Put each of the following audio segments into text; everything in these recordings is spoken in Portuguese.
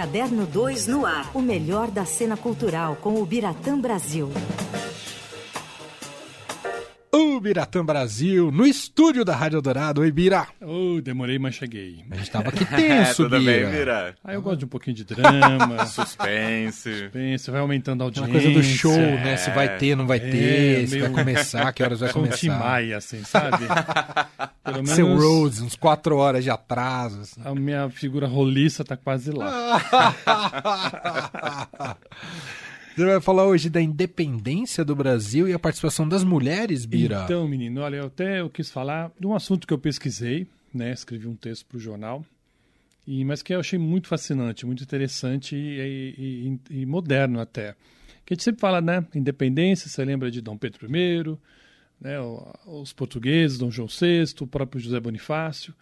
Caderno 2 no ar. O melhor da cena cultural com o Biratã Brasil. Biratã Brasil, no estúdio da Rádio Dourado. Oi, Bira. Oh, demorei, mas cheguei. A gente tava aqui tenso, Tudo Bira. bem, Bira? Ah, eu gosto de um pouquinho de drama, Suspense. suspense, vai aumentando a audiência. coisa do show, né? Se vai ter, não vai É, ter, se vai meio- começar, que horas vai Com começar. Maia, assim, sabe? Pelo Seu menos Rhodes, uns quatro horas de atraso. assim. a minha figura roliça tá quase lá. Você vai falar hoje da independência do Brasil e a participação das mulheres, Bira. Então, menino, olha, eu até eu quis falar de um assunto que eu pesquisei, né? Escrevi um texto para o jornal, e, mas que eu achei muito fascinante, muito interessante e, e- e- moderno até. Que a gente sempre fala, né? Independência, você lembra de Dom Pedro I, né? Os portugueses, Dom João VI, o próprio José Bonifácio.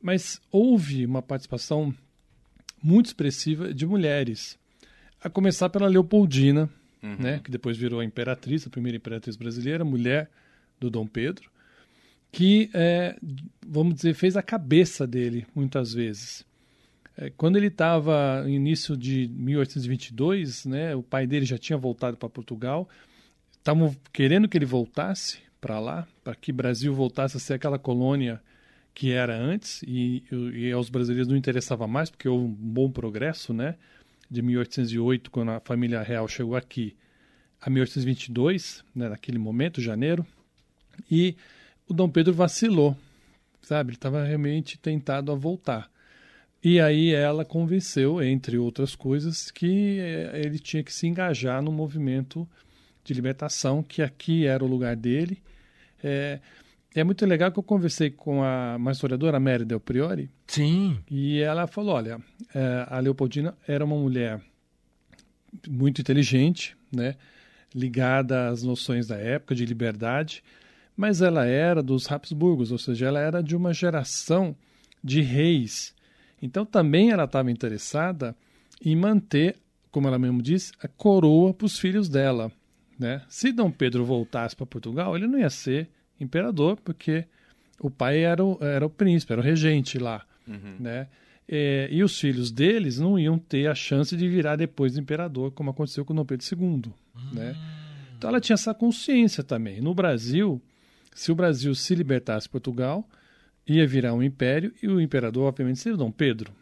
Mas houve uma participação muito expressiva de mulheres. A começar pela Leopoldina, né, que depois virou a imperatriz, a primeira imperatriz brasileira, mulher do Dom Pedro, que, é, vamos dizer, fez a cabeça dele muitas vezes. É, quando ele estava no início de 1822, né, o pai dele já tinha voltado para Portugal, estavam querendo que ele voltasse para lá, para que o Brasil voltasse a ser aquela colônia que era antes, e, e aos brasileiros não interessava mais, porque houve um bom progresso, né? De 1808, quando a família real chegou aqui, a 1822, né, naquele momento, janeiro, e o Dom Pedro vacilou, sabe? Ele estava realmente tentado a voltar. E aí ela convenceu, entre outras coisas, que eh, ele tinha que se engajar no movimento de libertação, que aqui era o lugar dele. É, é muito legal que eu conversei com a, uma historiadora, Mary Del Priori, Sim. e ela falou: olha, eh, a Leopoldina era uma mulher muito inteligente, né? ligada às noções da época de liberdade, mas ela era dos Habsburgos, ou seja, ela era de uma geração de reis. Então também ela estava interessada em manter, como ela mesmo disse, a coroa para os filhos dela. Né? Se Dom Pedro voltasse para Portugal, ele não ia ser imperador, porque o pai era o, era o príncipe, era o regente lá. Né? É, e os filhos deles não iam ter a chance de virar depois imperador, como aconteceu com Dom Pedro II. Né? Então ela tinha essa consciência também. No Brasil, se o Brasil se libertasse de Portugal, ia virar um império e o imperador, obviamente, seria Dom Pedro.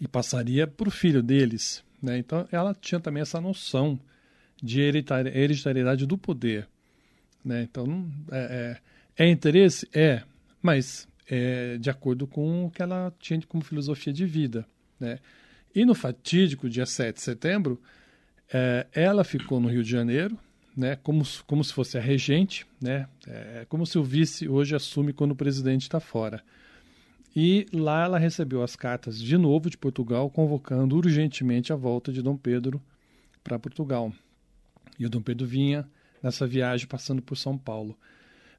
E passaria para o filho deles. Né? Então ela tinha também essa noção de hereditari- hereditariedade do poder. Né? Então, é, é, é interesse? É, mas é de acordo com o que ela tinha como filosofia de vida. Né? E no fatídico dia 7 de setembro, é, ela ficou no Rio de Janeiro, né, como, como se fosse a regente, né, é como se o vice hoje assume quando o presidente está fora. E lá ela recebeu as cartas de novo de Portugal, convocando urgentemente a volta de Dom Pedro para Portugal. E o Dom Pedro vinha nessa viagem passando por São Paulo.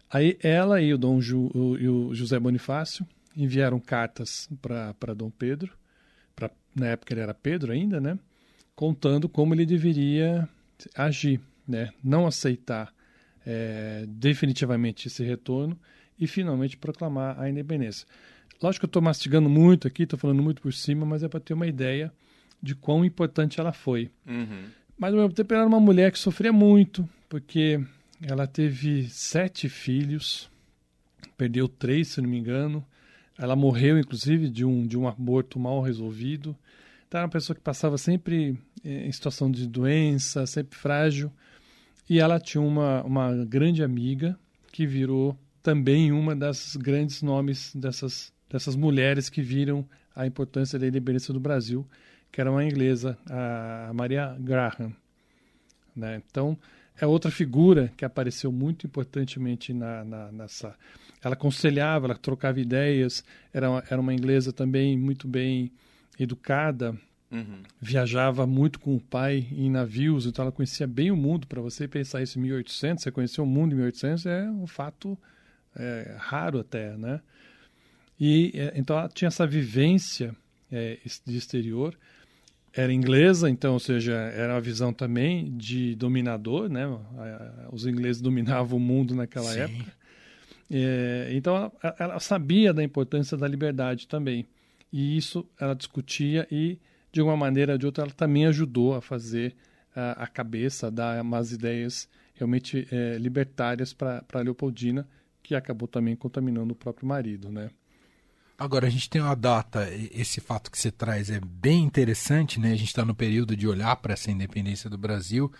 Aí ela e o, Dom Ju, o, e o José Bonifácio enviaram cartas para Dom Pedro, pra, na época ele era Pedro ainda, né? Contando como ele deveria agir, né? Não aceitar é, definitivamente esse retorno e finalmente proclamar a independência. Lógico que eu estou mastigando muito aqui, estou falando muito por cima, mas é para ter uma ideia de quão importante ela foi. Uhum. Mas ao mesmo tempo ela era uma mulher que sofria muito, porque ela teve sete filhos, perdeu três, se não me engano. Ela morreu, inclusive, de um, de um aborto mal resolvido. Então era uma pessoa que passava sempre eh, em situação de doença, sempre frágil. E ela tinha uma, uma grande amiga que virou também uma das grandes nomes dessas, dessas mulheres que viram a importância da independência do Brasil, que era uma inglesa, a Maria Graham. Né? Então, é outra figura que apareceu muito importantemente na, na, nessa. Ela aconselhava, ela trocava ideias, era uma, era uma inglesa também muito bem educada, Uhum. viajava muito com o pai em navios, então ela conhecia bem o mundo. Para você pensar isso em 1800, você conhecer o mundo em 1800 é um fato é, raro até, né? E é, então ela tinha essa vivência é, de exterior. Era inglesa, então, ou seja, era uma visão também de dominador, né? Os ingleses dominavam o mundo naquela Sim. época. É, então ela, ela sabia da importância da liberdade também. E isso ela discutia e de uma maneira ou de outra, ela também ajudou a fazer a, a cabeça, a dar umas ideias realmente é, libertárias para Leopoldina, que acabou também contaminando o próprio marido, né? Agora, a gente tem uma data, esse fato que você traz é bem interessante, né? A gente está no período de olhar para essa independência do Brasil,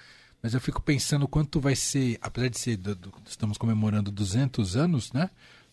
mas eu fico pensando quanto vai ser, apesar de ser, do, do, estamos comemorando 200 anos, né?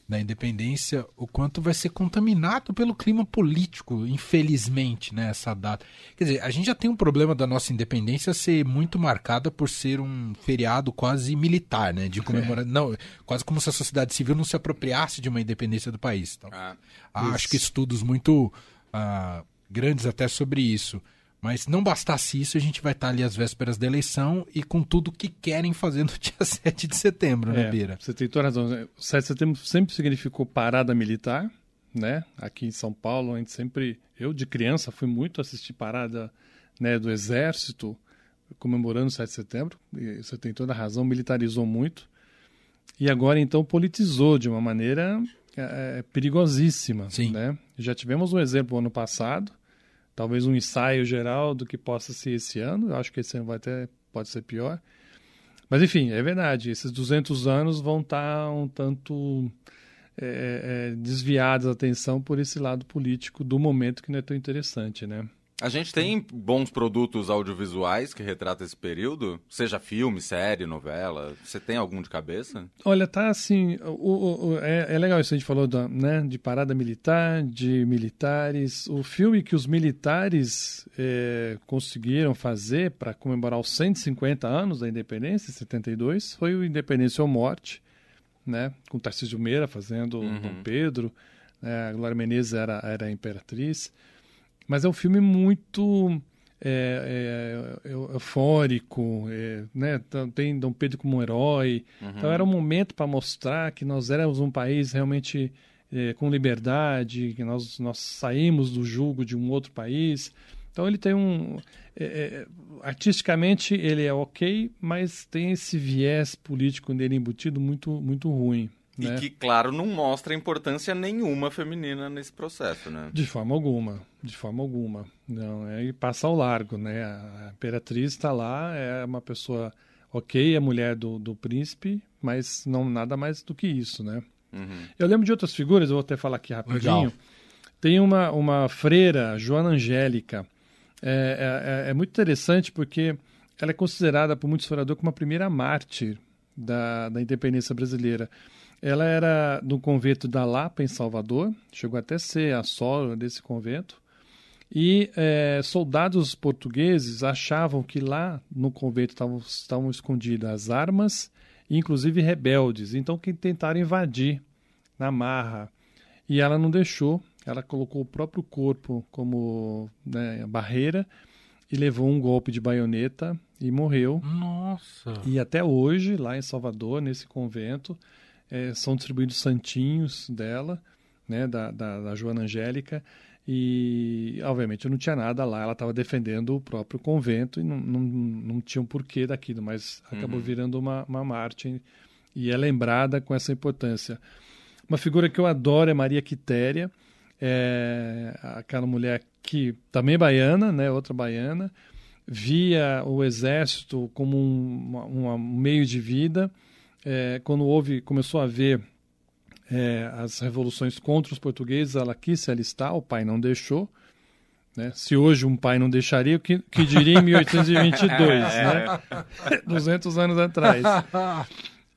Da independência, o quanto vai ser contaminado pelo clima político, infelizmente, né, essa data. Quer dizer, a gente já tem um problema da nossa independência ser muito marcada por ser um feriado quase militar, né, de comemorar, é. não, quase como se a sociedade civil não se apropriasse de uma independência do país. Então, ah, acho que estudos muito ah, grandes até sobre isso. Mas não bastasse isso, a gente vai estar ali às vésperas da eleição e com tudo que querem fazer no dia 7 de setembro, né, é, Bira? Você tem toda razão. O 7 de setembro sempre significou parada militar, né? Aqui em São Paulo, a gente sempre. Eu, de criança, fui muito assistir parada né, do Exército comemorando o 7 de setembro. E você tem toda a razão, militarizou muito. E agora, então, politizou de uma maneira é, é perigosíssima. Sim. Né? Já tivemos um exemplo ano passado talvez um ensaio geral do que possa ser esse ano. Eu acho que esse ano vai até pode ser pior. Mas enfim, é verdade. Esses 200 anos vão estar um tanto é, é, desviados a atenção por esse lado político do momento que não é tão interessante, né? A gente tem bons produtos audiovisuais que retratam esse período? Seja filme, série, novela. Você tem algum de cabeça? Olha, tá assim. O, o, é, é, legal isso a gente falou da, né, de parada militar, de militares. O filme que os militares é, conseguiram fazer para comemorar os 150 anos da independência, em 72, foi o Independência ou Morte, né, com Tarcísio Meira fazendo uhum. Dom Pedro. Né, a Glória Menezes era, era a imperatriz. Mas é um filme muito é, é, é eufórico, é, né? Então, tem Dom Pedro como um herói. Uhum. Então era um momento para mostrar que nós éramos um país realmente é, com liberdade, que nós, nós saímos do jugo de um outro país. Então ele tem um. É, é, artisticamente ele é ok, mas tem esse viés político dele embutido muito, muito ruim. Né? E que, claro, não mostra importância nenhuma feminina nesse processo, né? De forma alguma, de forma alguma. Não, é passa ao largo, né? A imperatriz está lá, é uma pessoa ok, é mulher do, do príncipe, mas não nada mais do que isso, né? Uhum. Eu lembro de outras figuras, eu vou até falar aqui rapidinho. Legal. Tem uma, uma freira, Joana Angélica. É, é, é muito interessante porque ela é considerada por muitos historiadores como a primeira mártir da, da independência brasileira. Ela era do convento da Lapa, em Salvador, chegou até a ser a solo desse convento. E é, soldados portugueses achavam que lá no convento estavam, estavam escondidas as armas, inclusive rebeldes. Então, que tentaram invadir na marra. E ela não deixou, ela colocou o próprio corpo como né, barreira e levou um golpe de baioneta e morreu. Nossa! E até hoje, lá em Salvador, nesse convento, é, são distribuídos santinhos dela, né, da, da, da, Joana Angélica, e obviamente não tinha nada lá, ela estava defendendo o próprio convento e não, não, não tinha um porquê daquilo, mas acabou uhum. virando uma, uma Marte e é lembrada com essa importância. Uma figura que eu adoro é Maria Quitéria, é aquela mulher que também é baiana, né, outra baiana, via o exército como um, um meio de vida, é, quando houve, começou a haver é, as revoluções contra os portugueses, ela quis se alistar, o pai não deixou. Né? Se hoje um pai não deixaria, o que, que diria em 1822, né? 200 anos atrás.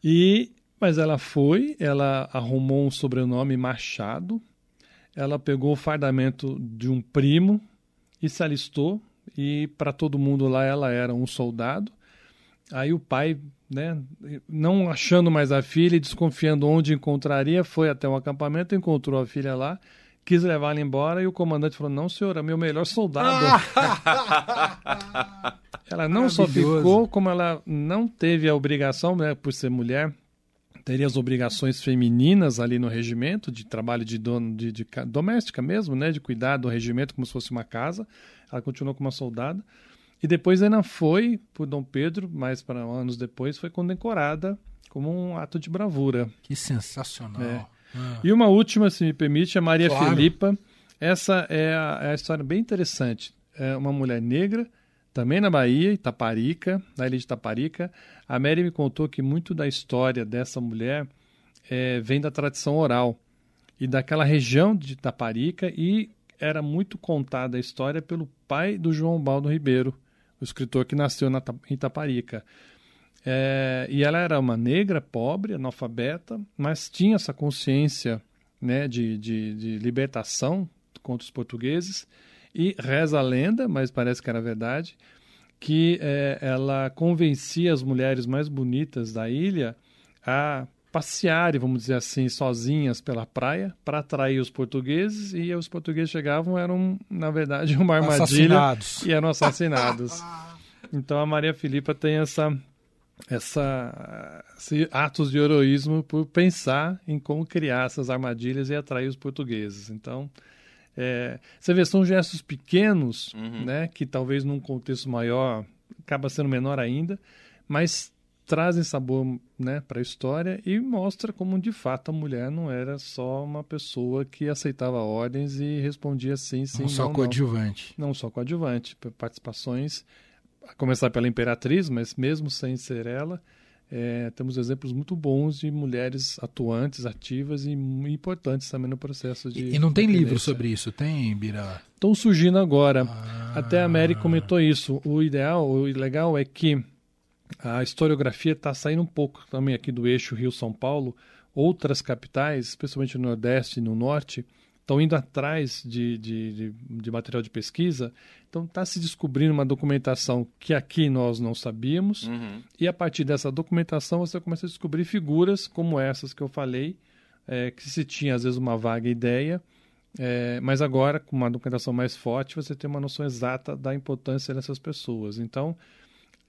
E, mas ela foi, ela arrumou um sobrenome Machado, ela pegou o fardamento de um primo e se alistou, e para todo mundo lá ela era um soldado. Aí o pai né, não achando mais a filha e desconfiando onde encontraria, foi até um acampamento, encontrou a filha lá, quis levá-la embora e o comandante falou: Não, senhora, meu melhor soldado. ela não só ficou, como ela não teve a obrigação, né, por ser mulher, teria as obrigações femininas ali no regimento, de trabalho de, dono, de, de doméstica mesmo, né, de cuidar do regimento como se fosse uma casa. Ela continuou como uma soldada. E depois ela foi, por Dom Pedro, mais para anos depois, foi condecorada como um ato de bravura. Que sensacional. É. Ah. E uma última, se me permite, a Maria claro. Filipa. Essa é a, é a, história bem interessante. é uma mulher negra, também na Bahia, Itaparica, na ilha de Itaparica. A Mary me contou que muito da história dessa mulher é, vem da tradição oral e daquela região de Itaparica e era muito contada a história pelo pai do João Baldo Ribeiro, escritor que nasceu na Itaparica. É, e ela era uma negra, pobre, analfabeta, mas tinha essa consciência né, de, de, de libertação contra os portugueses. E reza a lenda, mas parece que era verdade, que é, ela convencia as mulheres mais bonitas da ilha a passearem, vamos dizer assim, sozinhas pela praia para atrair os portugueses e os portugueses chegavam eram na verdade uma armadilha e eram assassinados. Então a Maria Filipa tem essa essa atos de heroísmo por pensar em como criar essas armadilhas e atrair os portugueses. Então, é, você vê, são gestos pequenos, uhum. né, que talvez num contexto maior acaba sendo menor ainda, mas trazem sabor né, para a história e mostra como de fato a mulher não era só uma pessoa que aceitava ordens e respondia sim, sim. Não só coadjuvante. Não. não só coadjuvante. Participações, a começar pela Imperatriz, mas mesmo sem ser ela, é, temos exemplos muito bons de mulheres atuantes, ativas e importantes também no processo de. E, e não tem livro sobre isso, tem, Bira? Estão surgindo agora. Ah. Até a Mary comentou isso. O ideal, o legal é que a historiografia está saindo um pouco também aqui do eixo Rio-São Paulo. Outras capitais, especialmente no Nordeste e no Norte, estão indo atrás de, de, de, de, material de pesquisa. Então está se descobrindo uma documentação que aqui nós não sabíamos. Uhum. E a partir dessa documentação você começa a descobrir figuras como essas que eu falei, é, que se tinha às vezes uma vaga ideia. É, mas agora, com uma documentação mais forte, você tem uma noção exata da importância dessas pessoas. Então,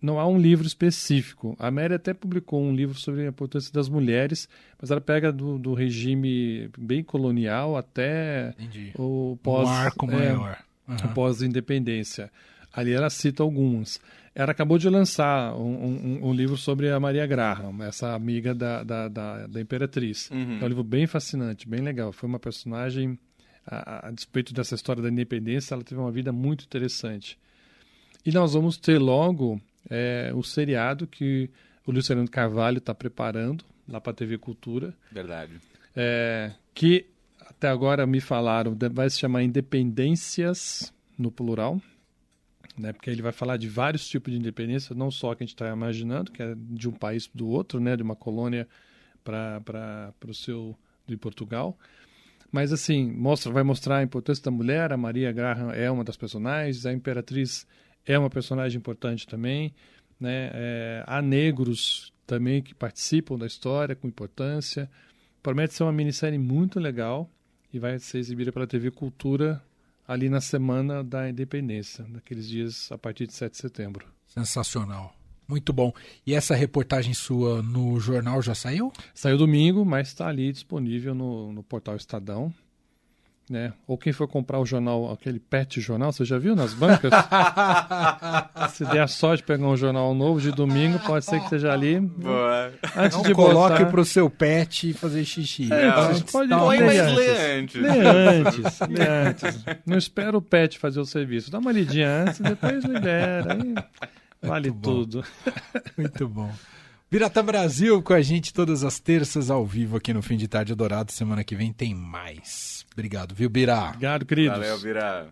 não há um livro específico. A Mary até publicou um livro sobre a importância das mulheres, mas ela pega do, do regime bem colonial até Entendi. o pós, um arco é, maior. Uhum. pós-independência. Ali ela cita algumas. Ela acabou de lançar um, um, um, livro sobre a Maria Graham, essa amiga da, da, da, da Imperatriz. Uhum. É um livro bem fascinante, bem legal. Foi uma personagem, a, a despeito dessa história da independência, ela teve uma vida muito interessante. E nós vamos ter logo é o seriado que o Luciano Carvalho está preparando lá para a TV Cultura. Verdade. É, que até agora me falaram, vai se chamar Independências no plural, né? Porque ele vai falar de vários tipos de independência, não só que a gente está imaginando, que é de um país do outro, né? De uma colônia para o seu de Portugal. Mas assim, mostra, vai mostrar a importância da mulher. A Maria Graham é uma das personagens, a Imperatriz é uma personagem importante também. Né? É, há negros também que participam da história com importância. Promete ser uma minissérie muito legal e vai ser exibida pela TV Cultura ali na semana da independência, naqueles dias a partir de 7 de setembro. Sensacional. Muito bom. E essa reportagem sua no jornal já saiu? Saiu domingo, mas está ali disponível no, no portal Estadão né? Ou quem for comprar o jornal, aquele pet jornal, você já viu nas bancas? Se der a sorte de pegar um jornal novo de domingo, pode ser que esteja ali. Boa. Antes Não de coloque botar... pro seu pet fazer xixi. É, Não, pode Põe ler antes. Lê antes. Lê antes. lê antes. Não espera o pet fazer o serviço. Dá uma lidinha antes, depois libera. Aí vale Muito tudo. Muito bom. Biratã Brasil com a gente todas as terças ao vivo aqui no Fim de Tarde Dourado. Semana que vem tem mais. Obrigado, viu, Bira? Obrigado, queridos. Valeu, Bira.